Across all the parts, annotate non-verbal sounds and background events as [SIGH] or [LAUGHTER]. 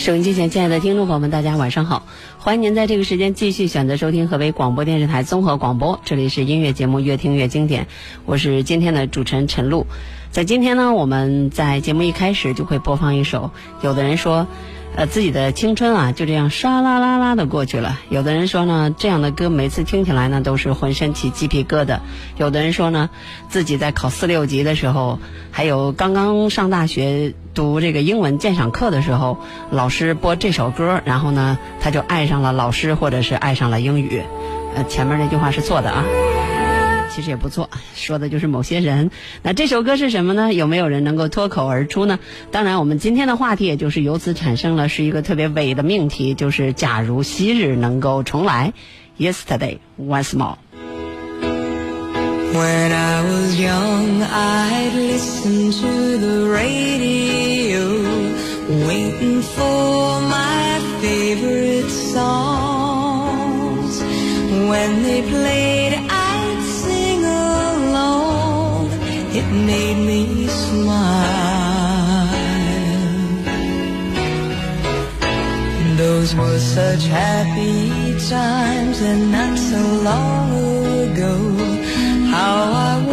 收音机前亲爱的听众朋友们，大家晚上好！欢迎您在这个时间继续选择收听河北广播电视台综合广播，这里是音乐节目《越听越经典》，我是今天的主持人陈露。在今天呢，我们在节目一开始就会播放一首，有的人说，呃，自己的青春啊就这样唰啦啦啦的过去了；有的人说呢，这样的歌每次听起来呢都是浑身起鸡皮疙瘩；有的人说呢，自己在考四六级的时候，还有刚刚上大学读这个英文鉴赏课的时候，老师播这首歌，然后呢，他就爱上了老师，或者是爱上了英语。呃，前面那句话是错的啊。其实也不错，说的就是某些人。那这首歌是什么呢？有没有人能够脱口而出呢？当然，我们今天的话题也就是由此产生了，是一个特别伟的命题，就是假如昔日能够重来，Yesterday once more。When I was young, I'd listen to the radio, waiting for my favorite songs. When they played, such happy times and not so long ago. How I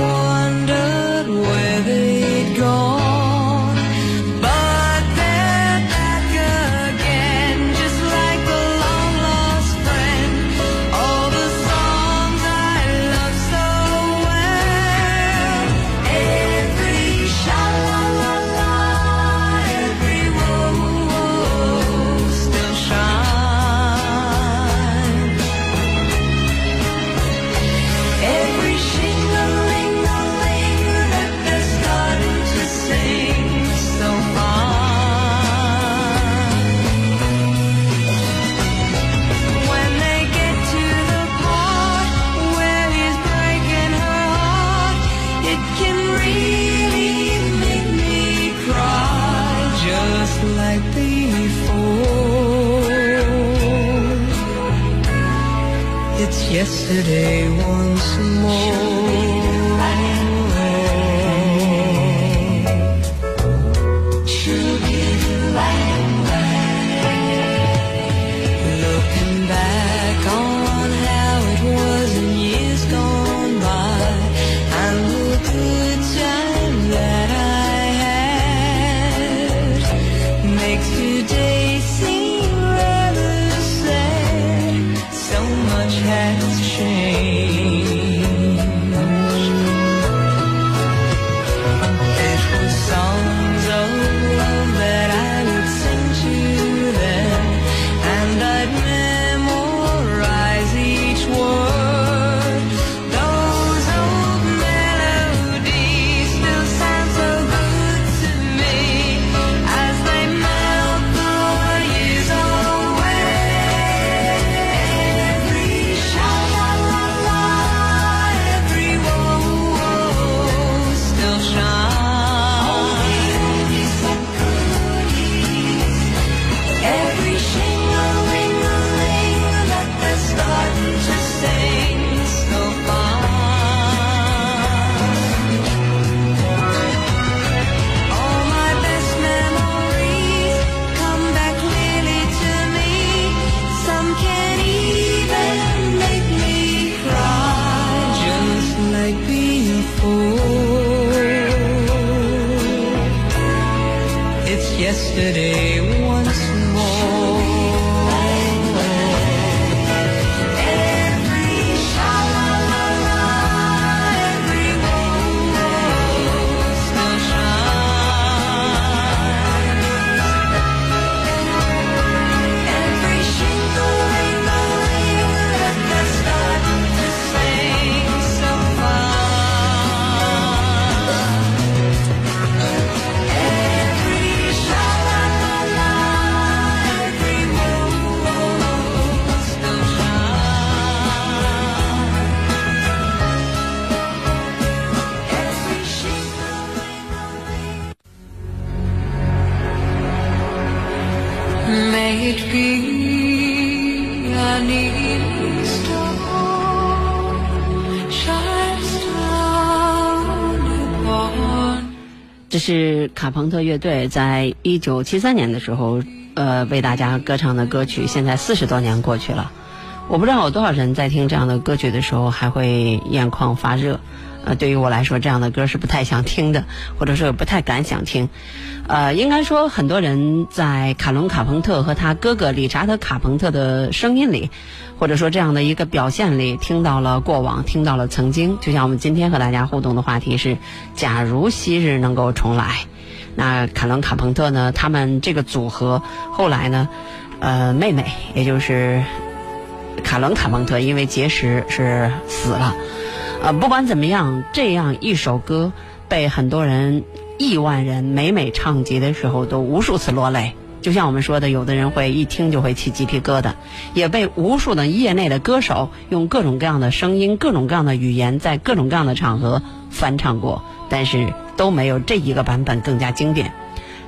yesterday 是卡朋特乐队在一九七三年的时候，呃，为大家歌唱的歌曲。现在四十多年过去了，我不知道有多少人在听这样的歌曲的时候还会眼眶发热。呃，对于我来说，这样的歌是不太想听的，或者说不太敢想听。呃，应该说，很多人在卡伦·卡朋特和他哥哥理查德·卡朋特的声音里，或者说这样的一个表现里，听到了过往，听到了曾经。就像我们今天和大家互动的话题是：假如昔日能够重来。那卡伦·卡朋特呢？他们这个组合后来呢，呃，妹妹也就是卡伦·卡朋特因为结石是死了。呃，不管怎么样，这样一首歌被很多人、亿万人每每唱及的时候，都无数次落泪。就像我们说的，有的人会一听就会起鸡皮疙瘩，也被无数的业内的歌手用各种各样的声音、各种各样的语言，在各种各样的场合翻唱过，但是都没有这一个版本更加经典。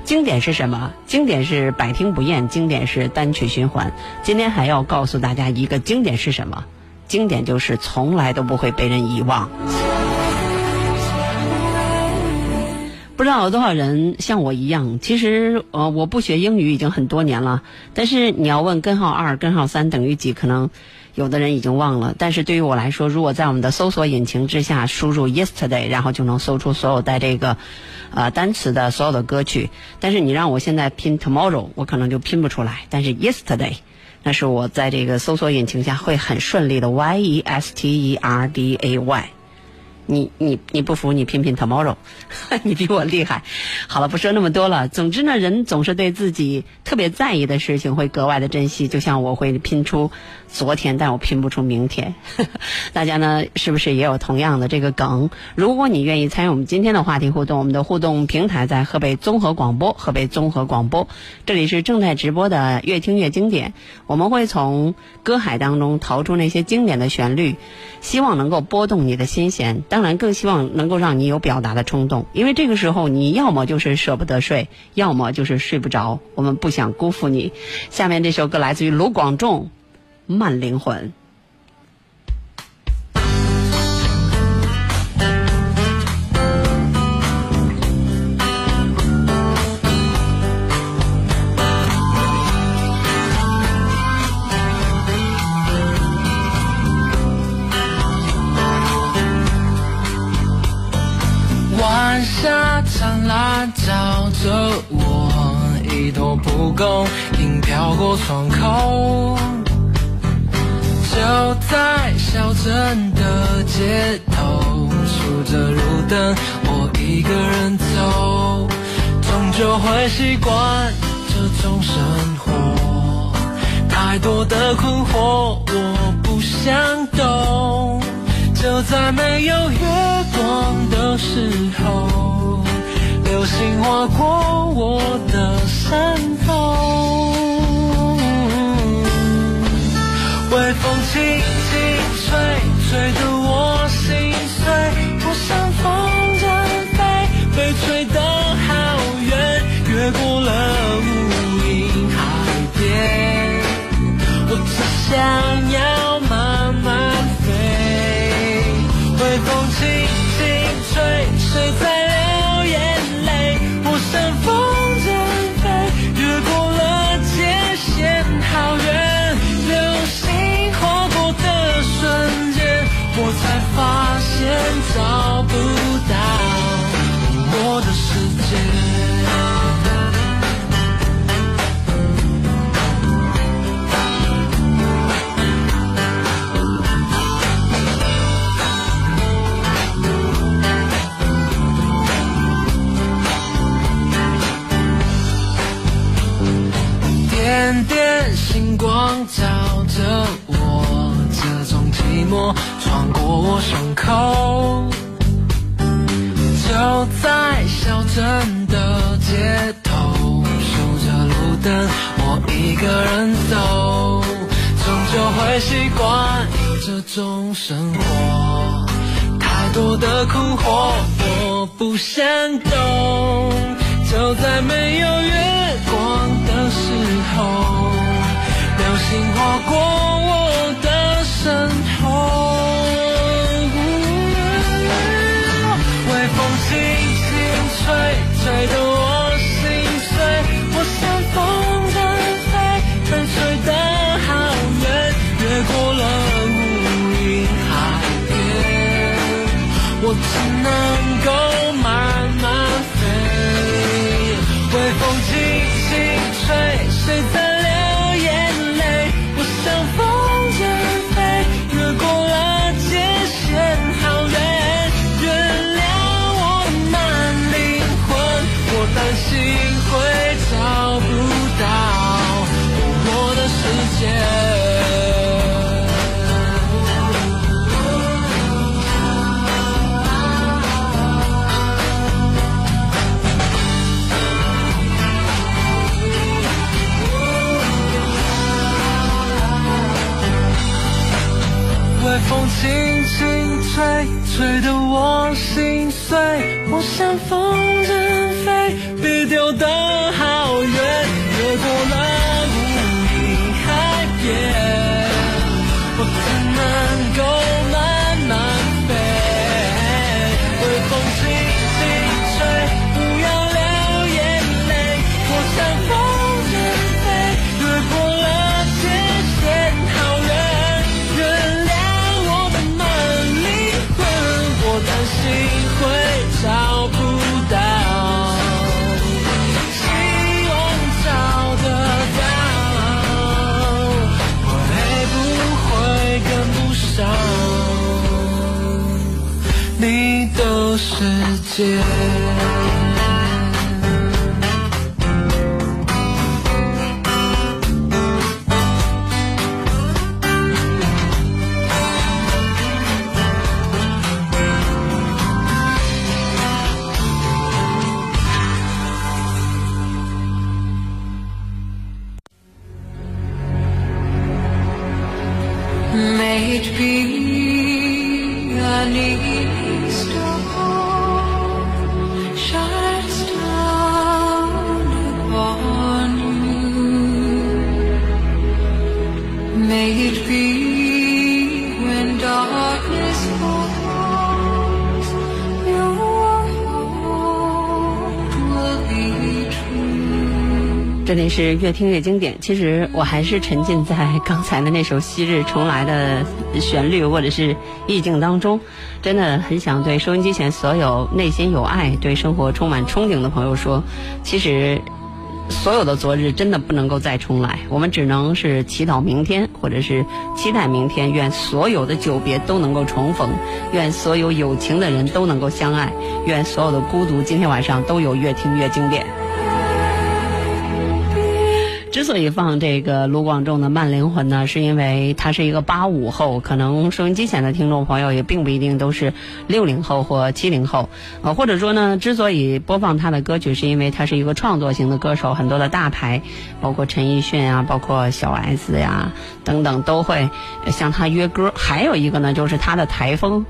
经典是什么？经典是百听不厌，经典是单曲循环。今天还要告诉大家一个经典是什么？经典就是从来都不会被人遗忘。不知道有多少人像我一样，其实呃我不学英语已经很多年了，但是你要问根号二、根号三等于几，可能有的人已经忘了。但是对于我来说，如果在我们的搜索引擎之下输入 yesterday，然后就能搜出所有带这个呃单词的所有的歌曲。但是你让我现在拼 tomorrow，我可能就拼不出来。但是 yesterday，那是我在这个搜索引擎下会很顺利的 y e s t e r d a y。你你你不服，你拼拼 tomorrow，[LAUGHS] 你比我厉害。好了，不说那么多了。总之呢，人总是对自己特别在意的事情会格外的珍惜。就像我会拼出昨天，但我拼不出明天。[LAUGHS] 大家呢，是不是也有同样的这个梗？如果你愿意参与我们今天的话题互动，我们的互动平台在河北综合广播，河北综合广播，这里是正在直播的越听越经典。我们会从歌海当中淘出那些经典的旋律，希望能够拨动你的心弦。当然，更希望能够让你有表达的冲动，因为这个时候你要么就是舍不得睡，要么就是睡不着。我们不想辜负你。下面这首歌来自于卢广仲，《慢灵魂》。晚霞灿烂照着我，一朵蒲公英飘过窗口。就在小镇的街头，数着路灯，我一个人走，终究会习惯这种生活。太多的困惑，我不想懂。就在没有月光的时候，流星划过我的身风轻轻吹，吹得我心碎。我像风筝飞，被吹得好远，越过了无垠海边。我只想要慢慢飞，微风轻轻吹，找不到我的世界点点星光照着我这种寂寞穿过我胸口。种生活。太多的困惑，我不想懂。就在没有月光的时候，流星划过我的身边，吹得我心碎。我像风世是越听越经典。其实我还是沉浸在刚才的那首《昔日重来》的旋律或者是意境当中，真的很想对收音机前所有内心有爱、对生活充满憧憬的朋友说，其实。所有的昨日真的不能够再重来，我们只能是祈祷明天，或者是期待明天。愿所有的久别都能够重逢，愿所有有情的人都能够相爱，愿所有的孤独今天晚上都有越听越经典。之所以放这个卢广仲的《慢灵魂》呢，是因为他是一个八五后，可能收音机前的听众朋友也并不一定都是六零后或七零后，呃，或者说呢，之所以播放他的歌曲，是因为他是一个创作型的歌手，很多的大牌，包括陈奕迅啊，包括小 S 呀等等，都会向他约歌。还有一个呢，就是他的台风。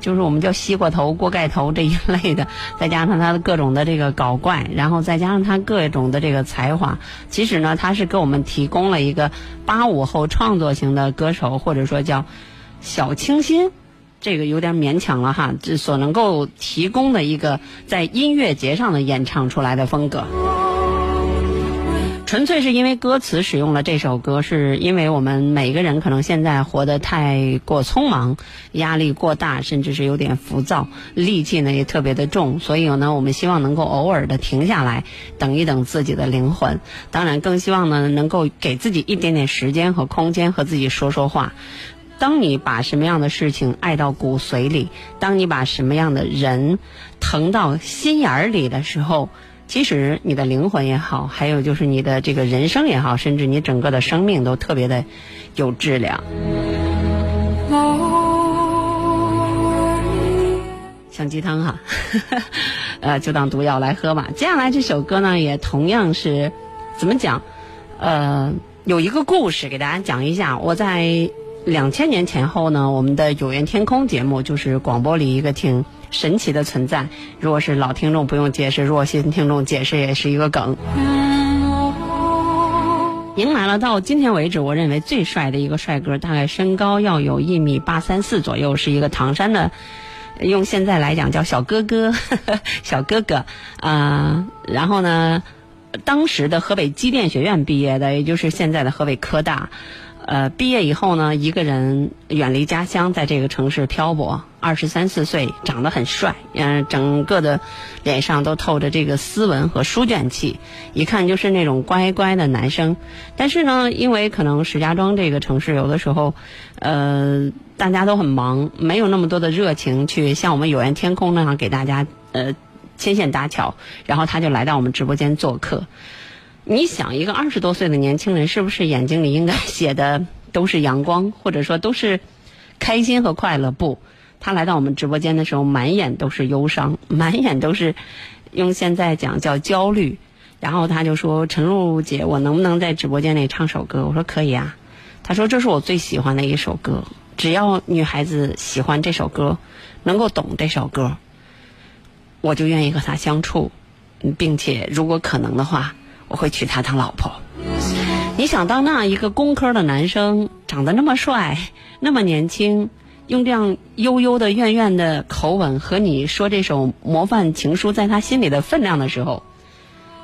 就是我们叫西瓜头、锅盖头这一类的，再加上他的各种的这个搞怪，然后再加上他各种的这个才华，其实呢，他是给我们提供了一个八五后创作型的歌手，或者说叫小清新。这个有点勉强了哈，这所能够提供的一个在音乐节上的演唱出来的风格。纯粹是因为歌词使用了这首歌，是因为我们每个人可能现在活得太过匆忙，压力过大，甚至是有点浮躁，戾气呢也特别的重，所以呢，我们希望能够偶尔的停下来，等一等自己的灵魂。当然，更希望呢能够给自己一点点时间和空间，和自己说说话。当你把什么样的事情爱到骨髓里，当你把什么样的人疼到心眼儿里的时候，其实你的灵魂也好，还有就是你的这个人生也好，甚至你整个的生命都特别的有质量。像鸡汤哈，[LAUGHS] 呃，就当毒药来喝吧。接下来这首歌呢，也同样是怎么讲？呃，有一个故事给大家讲一下。我在两千年前后呢，我们的有缘天空节目就是广播里一个挺神奇的存在。如果是老听众不用解释，如果新听众解释也是一个梗。迎来了到今天为止，我认为最帅的一个帅哥，大概身高要有一米八三四左右，是一个唐山的，用现在来讲叫小哥哥，[LAUGHS] 小哥哥啊、然后呢，当时的河北机电学院毕业的，也就是现在的河北科大。呃，毕业以后呢，一个人远离家乡，在这个城市漂泊。二十三四岁，长得很帅，嗯、整个的脸上都透着这个斯文和书卷气，一看就是那种乖乖的男生。但是呢，因为可能石家庄这个城市有的时候，呃，大家都很忙，没有那么多的热情去像我们有缘天空那样给大家呃牵线搭桥，然后他就来到我们直播间做客。你想，一个二十多岁的年轻人，是不是眼睛里应该 [LAUGHS] 写的都是阳光，或者说都是开心和快乐？不，他来到我们直播间的时候，满眼都是忧伤，满眼都是用现在讲叫焦虑。然后他就说：“陈露姐，我能不能在直播间里唱首歌？”我说：“可以啊。”他说：“这是我最喜欢的一首歌，只要女孩子喜欢这首歌，能够懂这首歌，我就愿意和她相处，并且如果可能的话，我会娶她当老婆。你想当那样一个工科的男生，长得那么帅，那么年轻，用这样悠悠的、怨怨的口吻和你说这首模范情书，在他心里的分量的时候，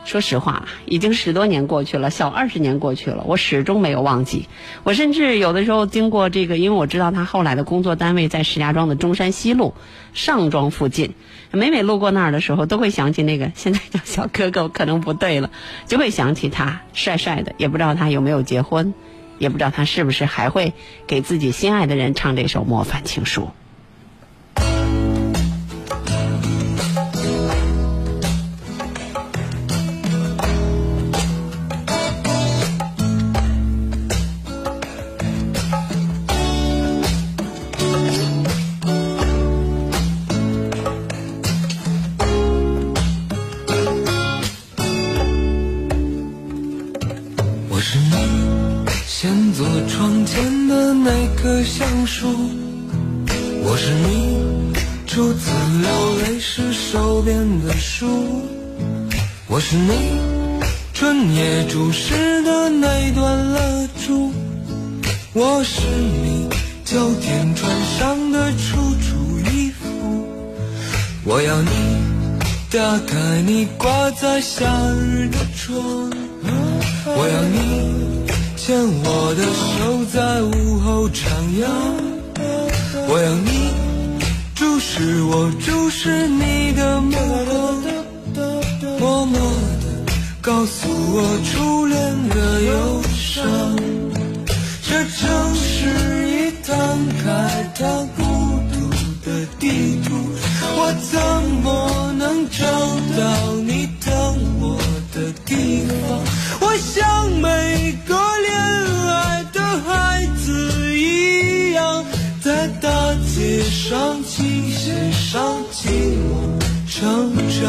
说实话，已经十多年过去了，小二十年过去了，我始终没有忘记。我甚至有的时候经过这个，因为我知道他后来的工作单位在石家庄的中山西路上庄附近，每每路过那儿的时候，都会想起那个现在叫小哥哥，可能不对了，就会想起他帅帅的，也不知道他有没有结婚，也不知道他是不是还会给自己心爱的人唱这首模范情书。橡树，我是你初次流泪时手边的书，我是你春夜注视的那段蜡烛，我是你秋天穿上的楚楚衣服，我要你打开你挂在夏日的窗。我要你牵我的手在午后徜徉，我要你注视我注视你的目光，默默地告诉我初恋的忧伤。这城市已摊开它孤独的地图，我怎么能找到你等我的地方？我想每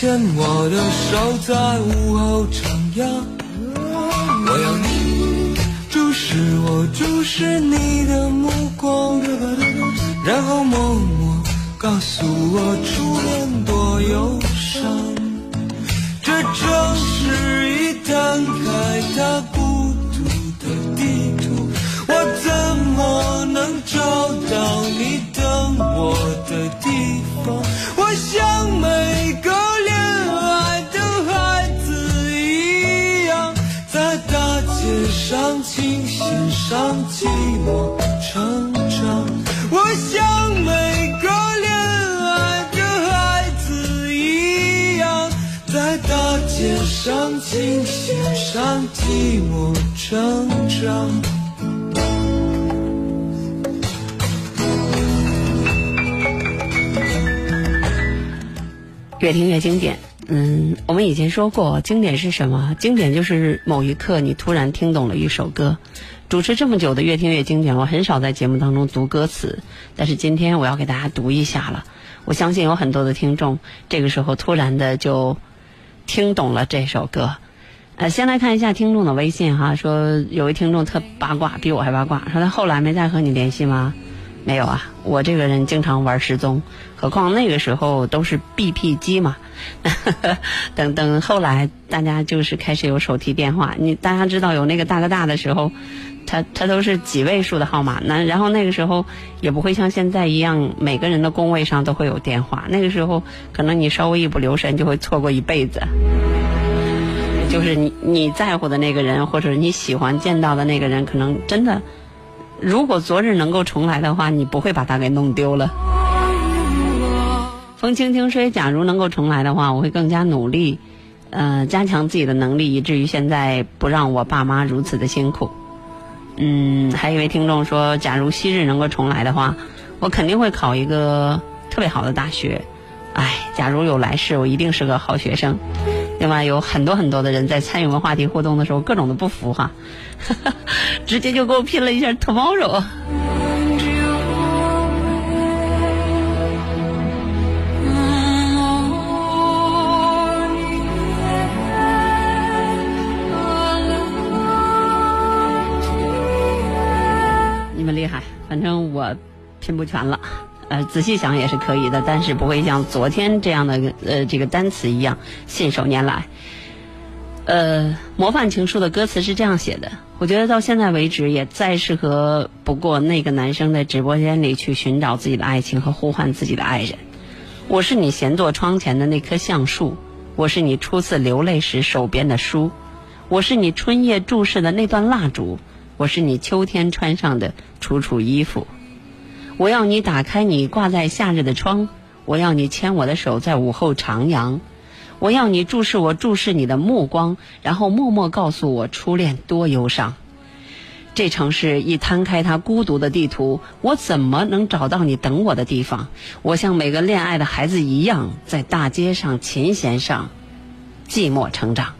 牵我的手在午后徜徉。我要你注视我，注视你的目光，然后默默告诉我初恋多忧伤。这城市已摊开它孤独的地图，我怎么能找到你等我的地方？我想上寂寞成长。我像每个恋爱的孩子一样，在大街上琴弦上寂寞成长。越听越经典。嗯，我们以前说过，经典是什么？经典就是某一刻你突然听懂了一首歌。主持这么久的越听越经典，我很少在节目当中读歌词，但是今天我要给大家读一下了。我相信有很多的听众这个时候突然的就听懂了这首歌。呃，先来看一下听众的微信哈，说有位听众特八卦，比我还八卦，说他后来没再和你联系吗？没有啊，我这个人经常玩失踪，何况那个时候都是 BP 机嘛。[LAUGHS] 等等，后来大家就是开始有手提电话，你大家知道有那个大哥大的时候，它它都是几位数的号码，那然后那个时候也不会像现在一样，每个人的工位上都会有电话，那个时候可能你稍微一不留神就会错过一辈子。就是你你在乎的那个人，或者你喜欢见到的那个人，可能真的。如果昨日能够重来的话，你不会把它给弄丢了。风轻轻吹，假如能够重来的话，我会更加努力，呃，加强自己的能力，以至于现在不让我爸妈如此的辛苦。嗯，还有一位听众说，假如昔日能够重来的话，我肯定会考一个特别好的大学。哎，假如有来世，我一定是个好学生。另外有很多很多的人在参与我们话题互动的时候，各种的不服哈，[LAUGHS] 直接就给我拼了一下 tomorrow。拼不全了。呃，仔细想也是可以的，但是不会像昨天这样的呃这个单词一样信手拈来。呃，模范情书的歌词是这样写的，我觉得到现在为止也再适合不过那个男生在直播间里去寻找自己的爱情和呼唤自己的爱人。我是你闲坐窗前的那棵橡树，我是你初次流泪时手边的书，我是你春夜注视的那段蜡烛，我是你秋天穿上的楚楚衣服。我要你打开你挂在夏日的窗，我要你牵我的手在午后徜徉，我要你注视我注视你的目光，然后默默告诉我初恋多忧伤。这城市一摊开它孤独的地图，我怎么能找到你等我的地方？我像每个恋爱的孩子一样，在大街上琴弦上寂寞成长。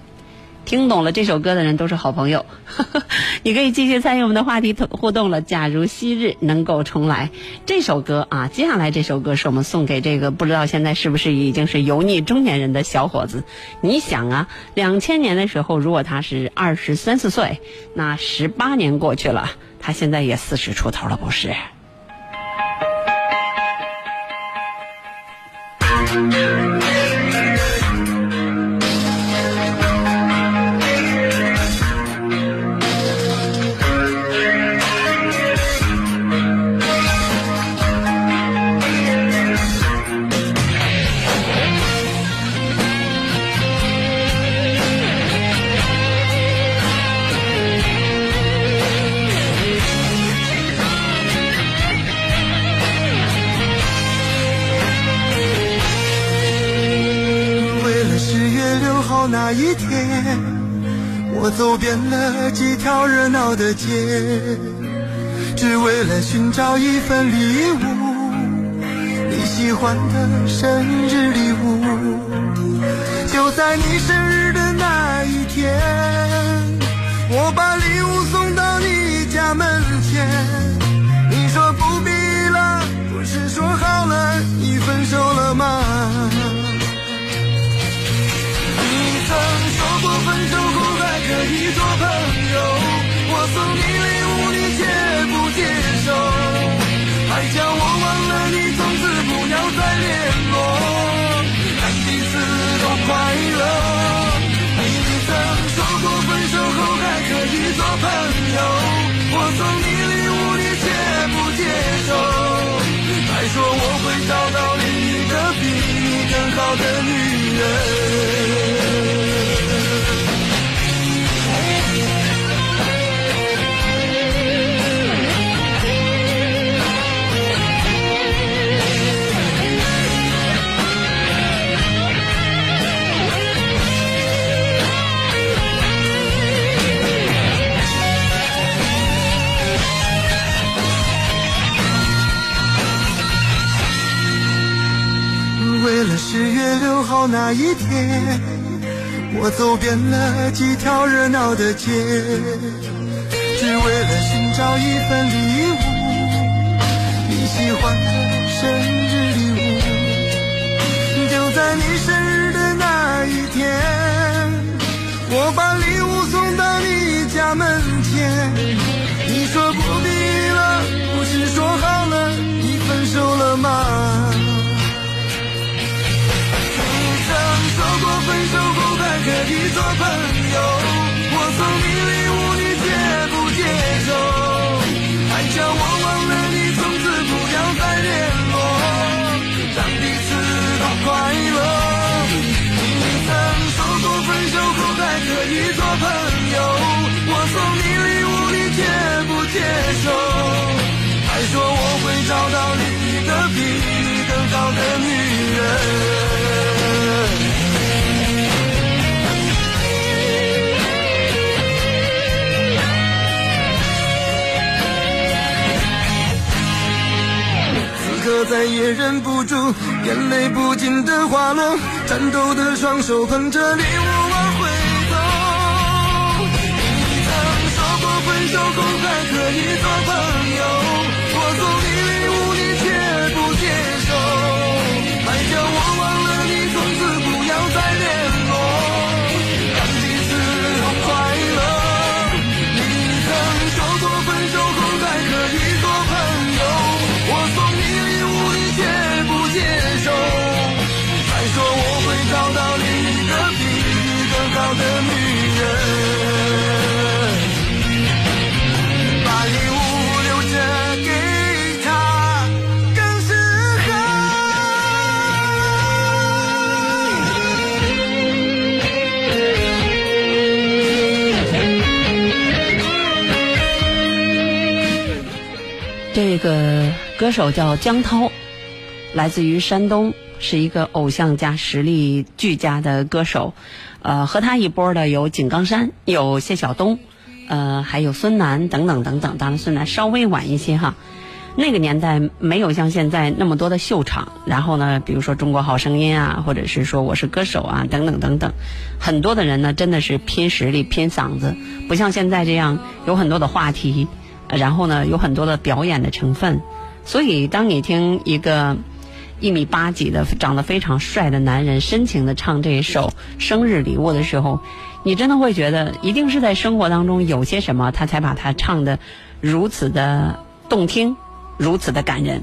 听懂了这首歌的人都是好朋友，[LAUGHS] 你可以继续参与我们的话题互动了。假如昔日能够重来，这首歌啊，接下来这首歌是我们送给这个不知道现在是不是已经是油腻中年人的小伙子。你想啊，两千年的时候，如果他是二十三四岁，那十八年过去了，他现在也四十出头了，不是？的街，只为了寻找一份礼物，你喜欢的生日礼物。就在你生日的那一天，我把礼物送到你家门前，月六号那一天，我走遍了几条热闹的街，只为了寻找一份礼物，你喜欢的生日礼物。就在你生日的那一天，我把礼物送到你家门前。你说不必了，不是说好了你分手了吗？说过分手后还可以做朋友，我送你礼物你接不接受？还叫我忘了你，从此不要再联络，让彼此都快乐。你曾说过分手后还可以做朋友，我送你礼物你接不接受？还说我会找到另一个比你更好的女再也忍不住，眼泪不禁的滑落，颤抖的双手捧着礼物往回走。你曾说过分手后还可以做朋友，我送你这个歌手叫江涛，来自于山东，是一个偶像加实力俱佳的歌手。呃，和他一波的有井冈山，有谢晓东，呃，还有孙楠等等等等。当然，孙楠稍微晚一些哈。那个年代没有像现在那么多的秀场，然后呢，比如说《中国好声音》啊，或者是说《我是歌手》啊，等等等等，很多的人呢真的是拼实力、拼嗓子，不像现在这样有很多的话题，然后呢有很多的表演的成分。所以，当你听一个一米八几的、长得非常帅的男人深情的唱这一首《生日礼物》的时候，你真的会觉得，一定是在生活当中有些什么，他才把它唱的如此的动听。如此的感人。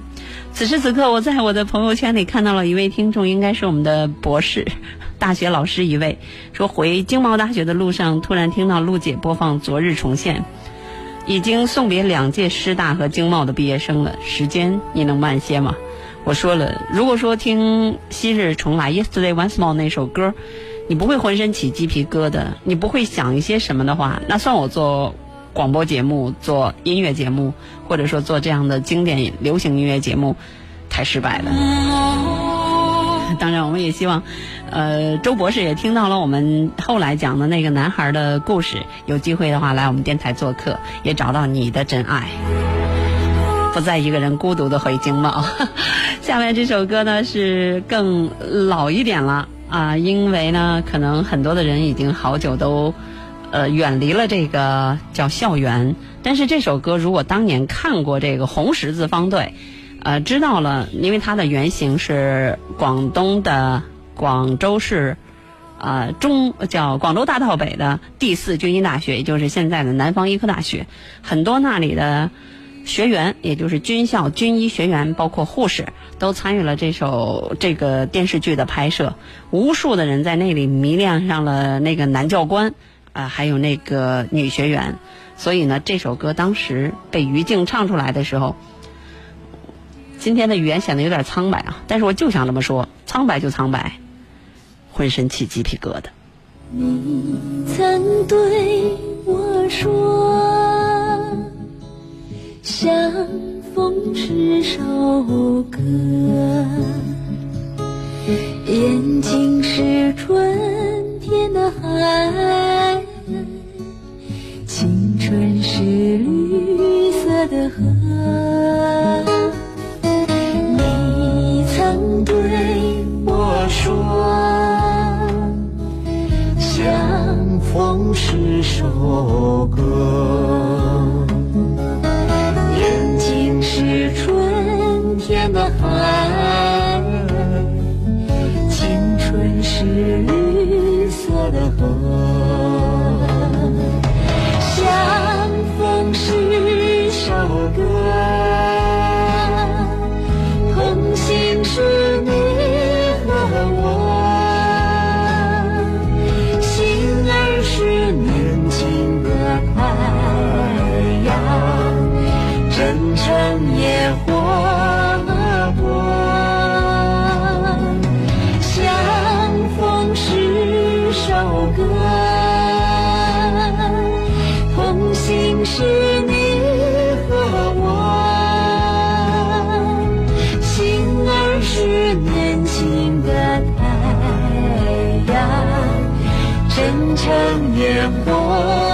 此时此刻，我在我的朋友圈里看到了一位听众，应该是我们的博士，[LAUGHS] 大学老师一位，说回经贸大学的路上，突然听到陆姐播放《昨日重现》，已经送别两届师大和经贸的毕业生了，时间你能慢些吗？我说了，如果说听《昔日重来》（Yesterday Once More） 那首歌，你不会浑身起鸡皮疙瘩，你不会想一些什么的话，那算我做广播节目、做音乐节目，或者说做这样的经典流行音乐节目，太失败了。[LAUGHS] 当然，我们也希望，呃，周博士也听到了我们后来讲的那个男孩的故事，有机会的话来我们电台做客，也找到你的真爱。不再一个人孤独的回经贸。[LAUGHS] 下面这首歌呢是更老一点了啊，因为呢可能很多的人已经好久都呃远离了这个叫校园，但是这首歌如果当年看过这个红十字方队，呃知道了，因为它的原型是广东的广州市。呃，中叫广州大道北的第四军医大学，也就是现在的南方医科大学，很多那里的学员，也就是军校军医学员，包括护士，都参与了这首这个电视剧的拍摄。无数的人在那里迷恋上了那个男教官，啊、还有那个女学员。所以呢，这首歌当时被于静唱出来的时候，今天的语言显得有点苍白啊，但是我就想这么说，苍白就苍白。浑身起鸡皮疙瘩。你曾对我说，相逢是首歌，眼睛是春天的海，青春是绿色的河。首我。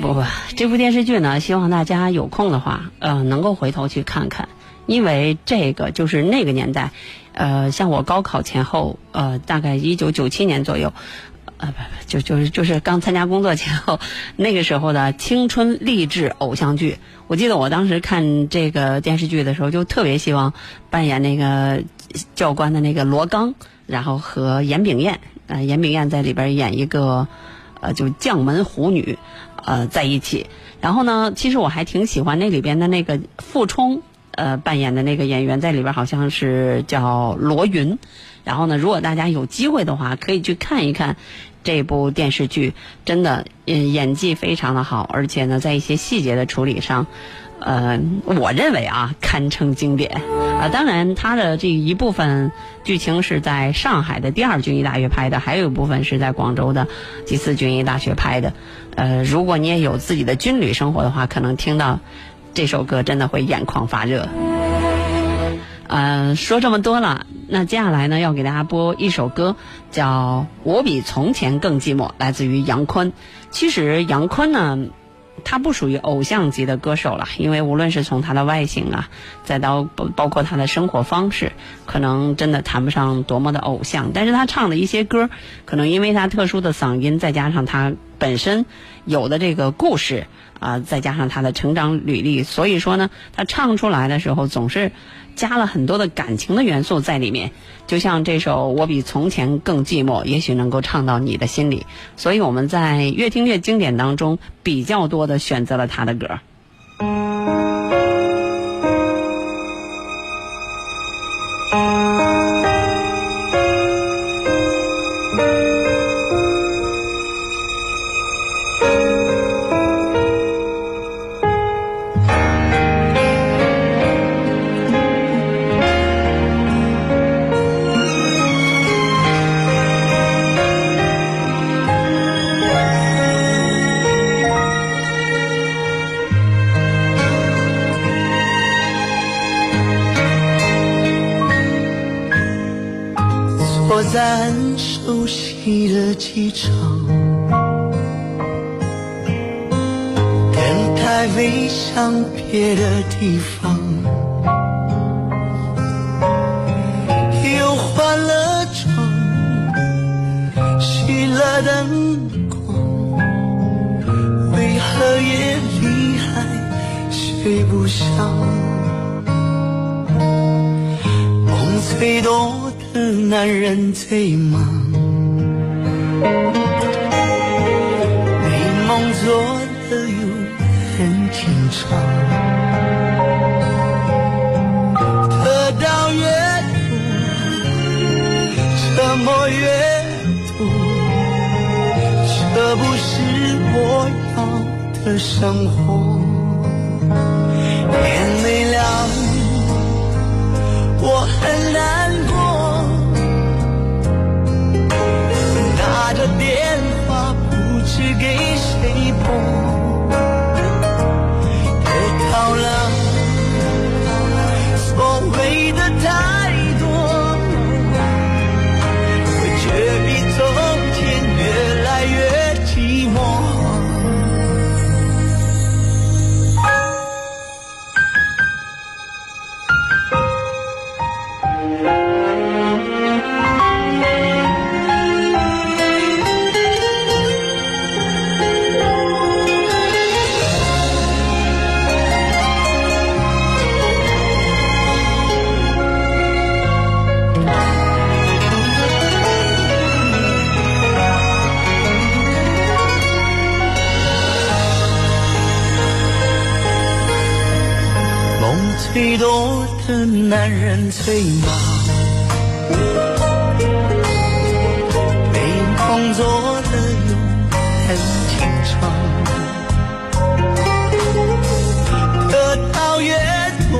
不不，这部电视剧呢，希望大家有空的话，呃，能够回头去看看，因为这个就是那个年代，呃，像我高考前后，呃，大概一九九七年左右，呃，不不，就就是就是刚参加工作前后，那个时候的青春励志偶像剧。我记得我当时看这个电视剧的时候，就特别希望扮演那个教官的那个罗刚，然后和严炳彦，呃，严炳彦在里边演一个。呃，就将门虎女，呃，在一起。然后呢，其实我还挺喜欢那里边的那个傅冲，呃，扮演的那个演员，在里边好像是叫罗云。然后呢，如果大家有机会的话，可以去看一看这部电视剧，真的，嗯，演技非常的好，而且呢，在一些细节的处理上，呃，我认为啊，堪称经典。啊，当然，它的这一部分剧情是在上海的第二军医大学拍的，还有一部分是在广州的第四军医大学拍的。呃，如果你也有自己的军旅生活的话，可能听到这首歌真的会眼眶发热。呃，说这么多了，那接下来呢，要给大家播一首歌，叫《我比从前更寂寞》，来自于杨坤。其实杨坤呢。他不属于偶像级的歌手了，因为无论是从他的外形啊，再到包括他的生活方式，可能真的谈不上多么的偶像。但是他唱的一些歌，可能因为他特殊的嗓音，再加上他本身有的这个故事啊、再加上他的成长履历，所以说呢，他唱出来的时候总是加了很多的感情的元素在里面。就像这首《我比从前更寂寞》，也许能够唱到你的心里。所以我们在越听越经典当中比较多的选择了他的歌。等待飞向别的地方，又换了妆，熄了灯光，为何夜里还睡不香？梦最多的男人最忙，美梦做很紧张，得到越多，折磨越多，这不是我要的生活。天没亮。我很难过，拿着电话不知给谁拨，的男人最忙，没工作的又很紧张，得到越多，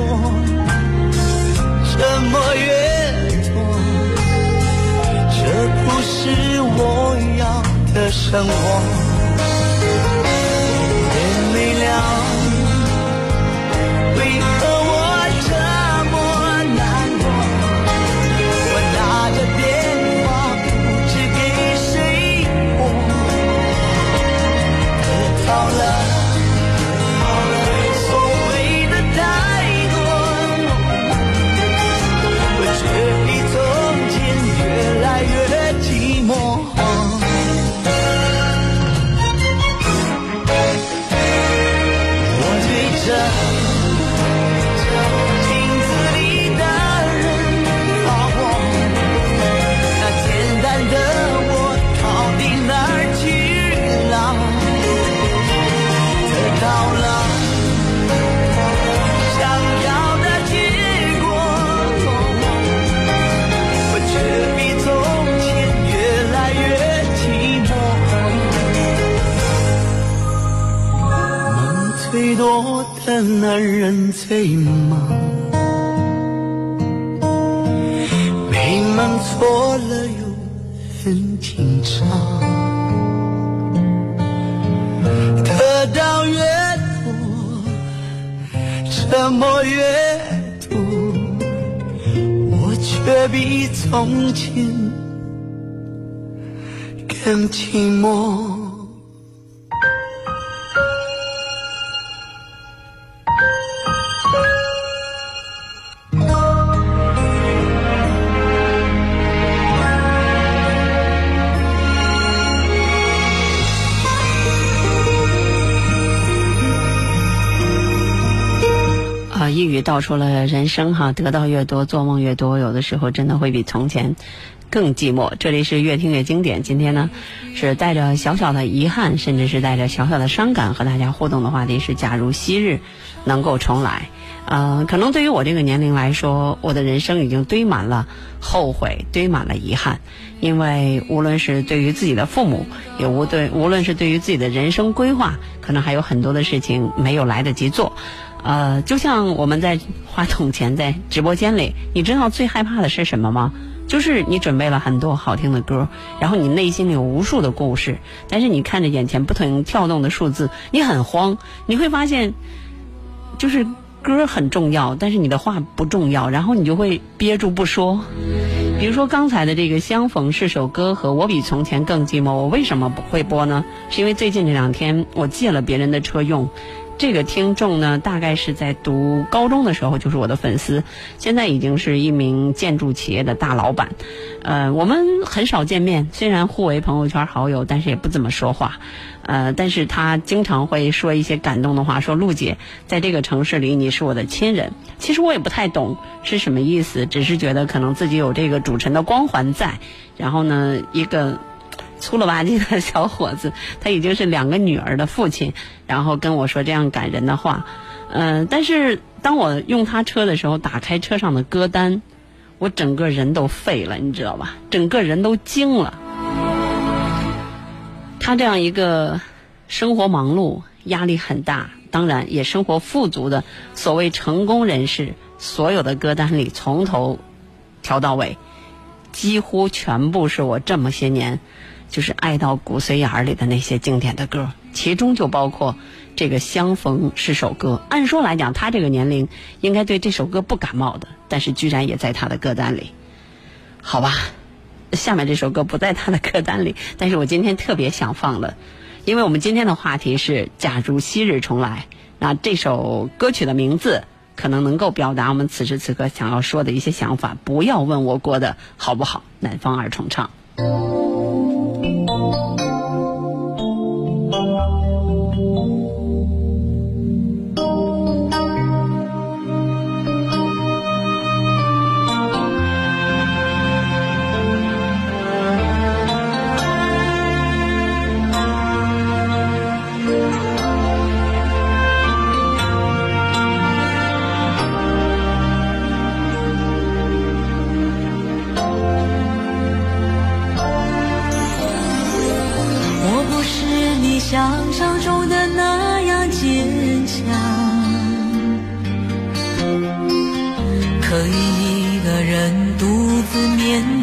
折磨越多，这不是我要的生活。的男人最忙，没梦错了又很紧张，得到越多，沉默越多，我却比从前更寂寞。道出了人生哈，得到越多，做梦越多，有的时候真的会比从前更寂寞。这里是越听越经典，今天呢是带着小小的遗憾，甚至是带着小小的伤感和大家互动的话题是：假如昔日能够重来。呃，可能对于我这个年龄来说，我的人生已经堆满了后悔，堆满了遗憾，因为无论是对于自己的父母，也无对，无论是对于自己的人生规划，可能还有很多的事情没有来得及做。呃，就像我们在话筒前，在直播间里，你知道最害怕的是什么吗？就是你准备了很多好听的歌，然后你内心里有无数的故事，但是你看着眼前不停跳动的数字，你很慌。你会发现，就是歌很重要，但是你的话不重要，然后你就会憋住不说。比如说刚才的这个《相逢是首歌》和《我比从前更寂寞》，我为什么不会播呢？是因为最近这两天我借了别人的车用。这个听众呢，大概是在读高中的时候就是我的粉丝，现在已经是一名建筑企业的大老板。呃，我们很少见面，虽然互为朋友圈好友，但是也不怎么说话。呃，但是他经常会说一些感动的话，说陆姐，在这个城市里你是我的亲人。其实我也不太懂是什么意思，只是觉得可能自己有这个主持人的光环在，然后呢，一个。粗了吧唧的小伙子，[LAUGHS] 他已经是两个女儿的父亲，然后跟我说这样感人的话，嗯、但是当我用他车的时候，打开车上的歌单，我整个人都废了，你知道吧？整个人都惊了。他这样一个生活忙碌、压力很大，当然也生活富足的所谓成功人士，所有的歌单里从头调到尾，几乎全部是我这么些年就是爱到骨髓眼儿里的那些经典的歌，其中就包括这个《相逢是首歌》。按说来讲，他这个年龄应该对这首歌不感冒的，但是居然也在他的歌单里。好吧，下面这首歌不在他的歌单里，但是我今天特别想放了，因为我们今天的话题是“假如昔日重来”。那这首歌曲的名字可能能够表达我们此时此刻想要说的一些想法。不要问我过得好不好，南方二重唱。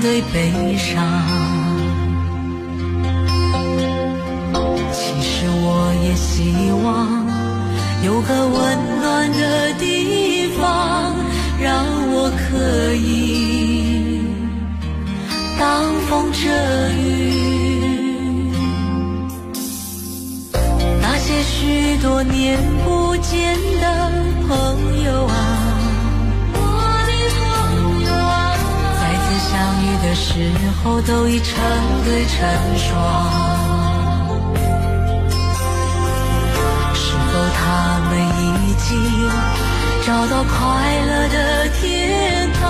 对悲伤。其实我也希望有个温暖的地方，让我可以挡风遮雨。那些许多年不见的朋友时候都已成对成双。是否他们已经找到快乐的天堂？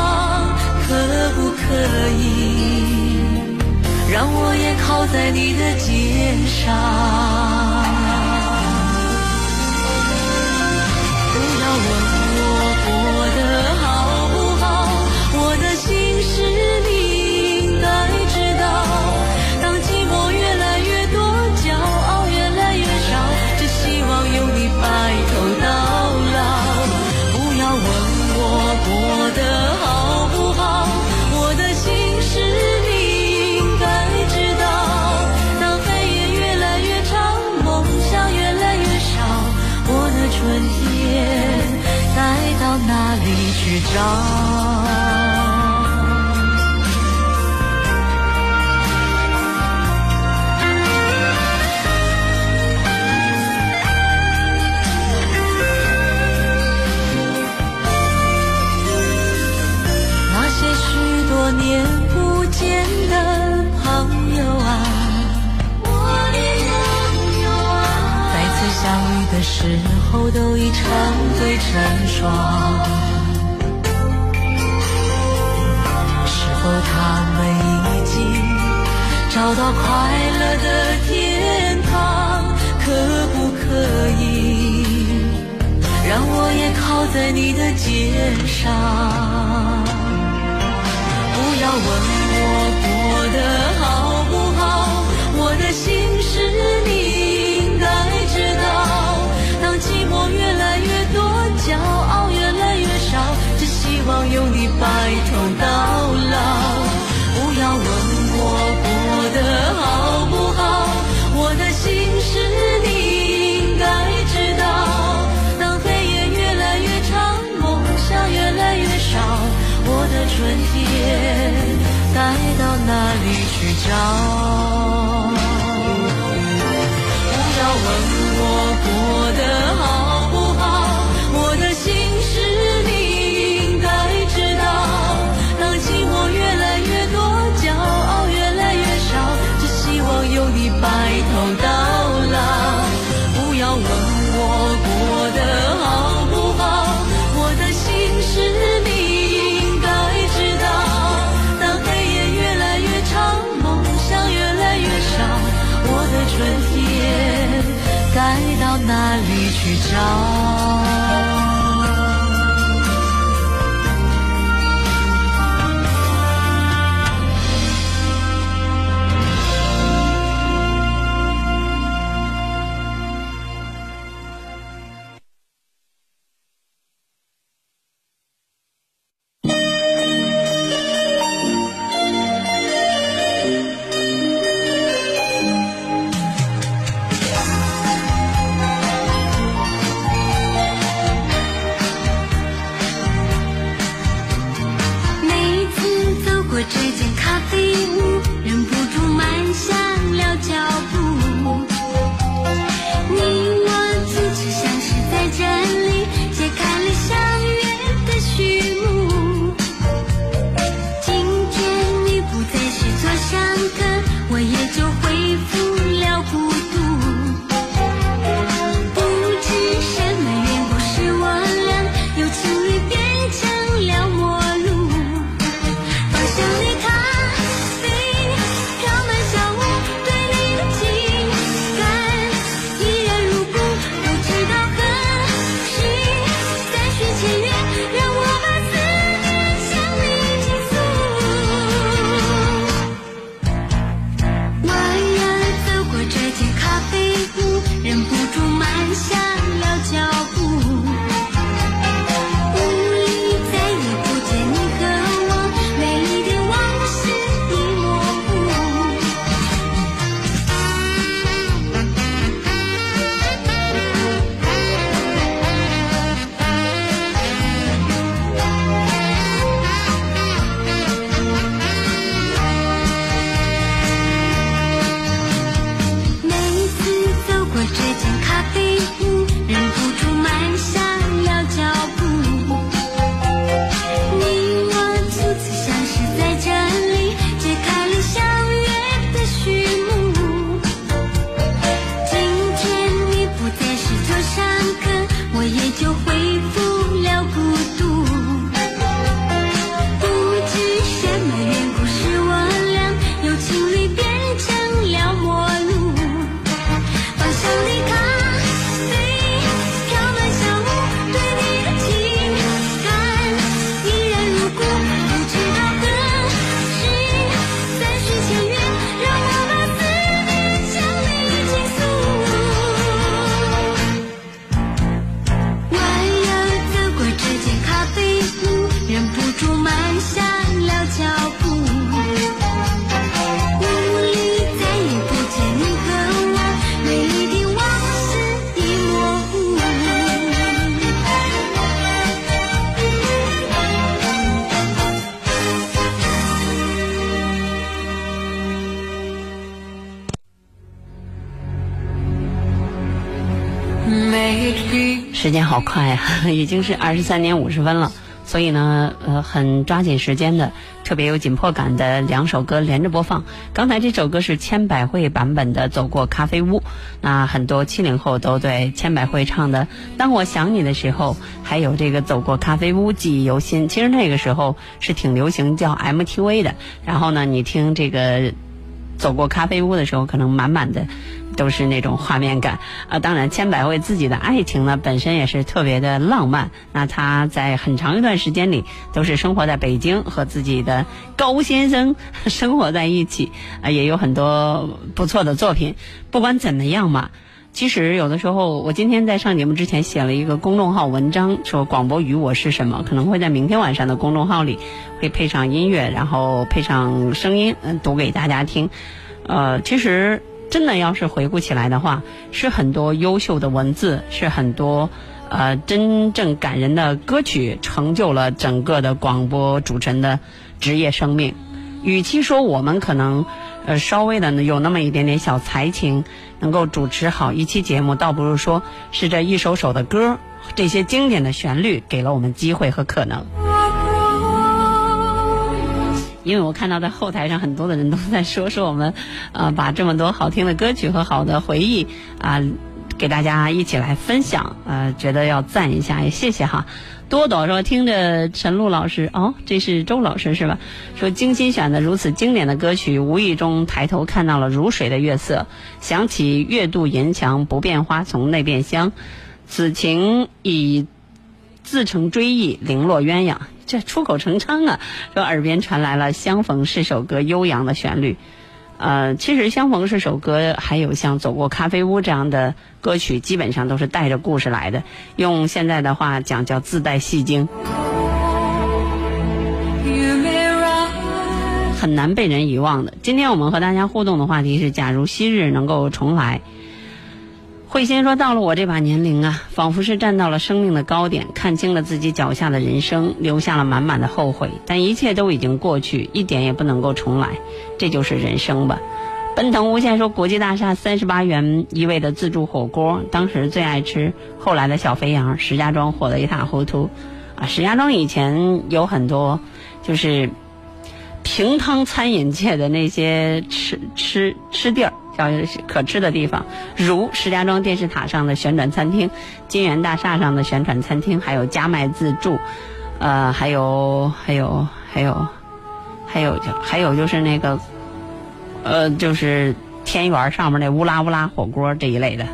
可不可以让我也靠在你的肩上？不要问里去找？那些许多年不见的朋友啊，我的朋友啊，再次相遇的时候都已成对成双。找到快乐的天堂？可不可以让我也靠在你的肩上？不要问我过得好不好，我的心事你应该知道。当寂寞越来越多，骄傲越来越少，只希望有你白头到。的好不好我的心事你应该知道当黑夜越来越长梦想越来越少我的春天该到哪里去找？快啊，[LAUGHS] 已经是二十三点五十分了。所以呢，呃，很抓紧时间的，特别有紧迫感的两首歌连着播放。刚才这首歌是千百惠版本的《走过咖啡屋》，那很多七零后都对千百惠唱的《当我想你的时候》，还有这个《走过咖啡屋》记忆犹新。其实那个时候是挺流行叫 MTV 的，然后呢，你听这个。走过咖啡屋的时候，可能满满的都是那种画面感啊。当然，千百惠自己的爱情呢，本身也是特别的浪漫。那她在很长一段时间里都是生活在北京，和自己的高先生 [LAUGHS] 生活在一起啊，也有很多不错的作品。不管怎么样嘛。其实有的时候，我今天在上节目之前写了一个公众号文章，说广播与我是什么，可能会在明天晚上的公众号里会配上音乐，然后配上声音，嗯，读给大家听。呃，其实真的要是回顾起来的话，是很多优秀的文字，是很多呃真正感人的歌曲，成就了整个的广播主持人的职业生命。与其说我们可能呃，稍微的有那么一点点小才情，能够主持好一期节目，倒不如说是这一首首的歌，这些经典的旋律给了我们机会和可能。因为我看到在后台上很多的人都在说说我们，呃，把这么多好听的歌曲和好的回忆啊、给大家一起来分享，呃，觉得要赞一下，也谢谢哈。多多说听着陈露老师，哦，这是周老师是吧？说精心选的如此经典的歌曲，无意中抬头看到了如水的月色，想起月渡银墙，不变花丛内变香，此情已自成追忆，零落鸳鸯。这出口成章啊！说耳边传来了《相逢是首歌》悠扬的旋律。呃，其实《相逢是首歌》还有像《走过咖啡屋》这样的歌曲，基本上都是带着故事来的。用现在的话讲，叫自带戏精，很难被人遗忘的。今天我们和大家互动的话题是：假如昔日能够重来。慧心说：“到了我这把年龄啊，仿佛是站到了生命的高点，看清了自己脚下的人生，留下了满满的后悔。但一切都已经过去，一点也不能够重来，这就是人生吧。”奔腾无限说：“国际大厦三十八元一位的自助火锅，当时最爱吃，后来的小肥羊，石家庄火得一塌糊涂。啊，石家庄以前有很多，就是平汤餐饮界的那些吃吃吃地儿，叫可吃的地方，如石家庄电视塔上的旋转餐厅、金源大厦上的旋转餐厅，还有加麦自助，呃，还有还有还有还有就还有就是那个，呃，就是天园上面那乌拉乌拉火锅这一类的。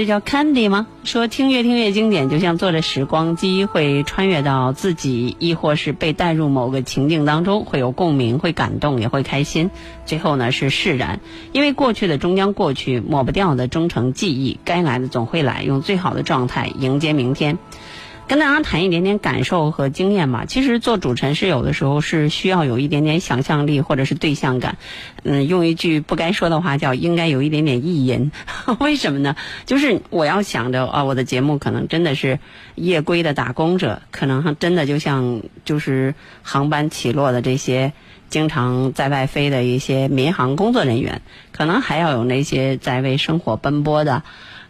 这叫 Candy 吗？说听越听越经典，就像坐着时光机，会穿越到自己，亦或是被带入某个情境当中，会有共鸣，会感动，也会开心。最后呢是释然，因为过去的终将过去，抹不掉的终成记忆，该来的总会来，用最好的状态迎接明天。跟大家谈一点点感受和经验吧。其实做主持人是有的时候是需要有一点点想象力或者是对象感。嗯，用一句不该说的话叫应该有一点点意淫。[LAUGHS] 为什么呢？就是我要想着啊，我的节目可能真的是夜归的打工者，可能真的就像就是航班起落的这些。经常在外飞的一些民航工作人员，可能还要有那些在为生活奔波的。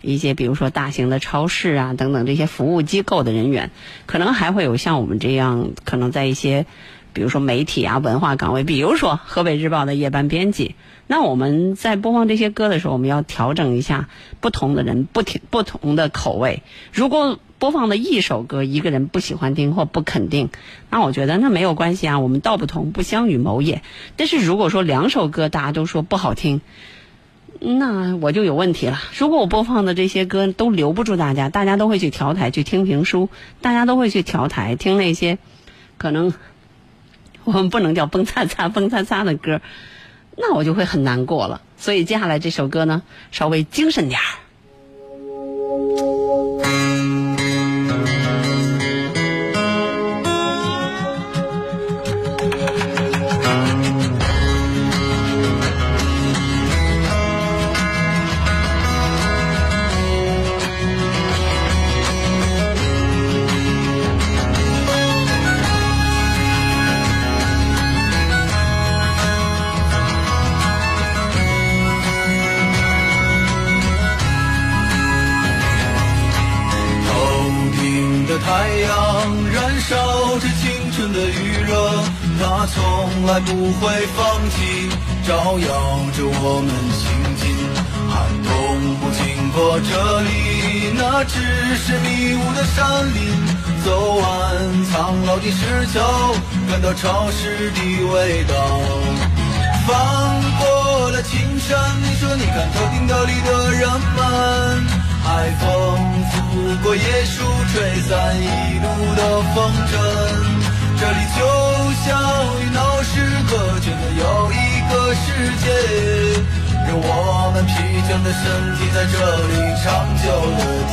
一些比如说大型的超市啊等等这些服务机构的人员，可能还会有像我们这样，可能在一些，比如说媒体啊文化岗位，比如说河北日报的夜班编辑。那我们在播放这些歌的时候，我们要调整一下不同的人不听不同的口味。如果播放的一首歌，一个人不喜欢听或不肯定，那我觉得那没有关系啊，我们道不同不相与谋也。但是如果说两首歌大家都说不好听，那我就有问题了。如果我播放的这些歌都留不住大家，大家都会去调台去听评书，大家都会去调台听那些可能我们不能叫蹦擦擦蹦擦擦的歌，那我就会很难过了。所以接下来这首歌呢，稍微精神点儿。潮湿的味道。翻过了青山，你说你看头顶岛里的人们，海风拂过椰树，吹散一路的风尘。这里就像与闹市隔绝的又一个世界，让我们疲倦的身体在这里长久的停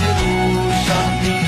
这路上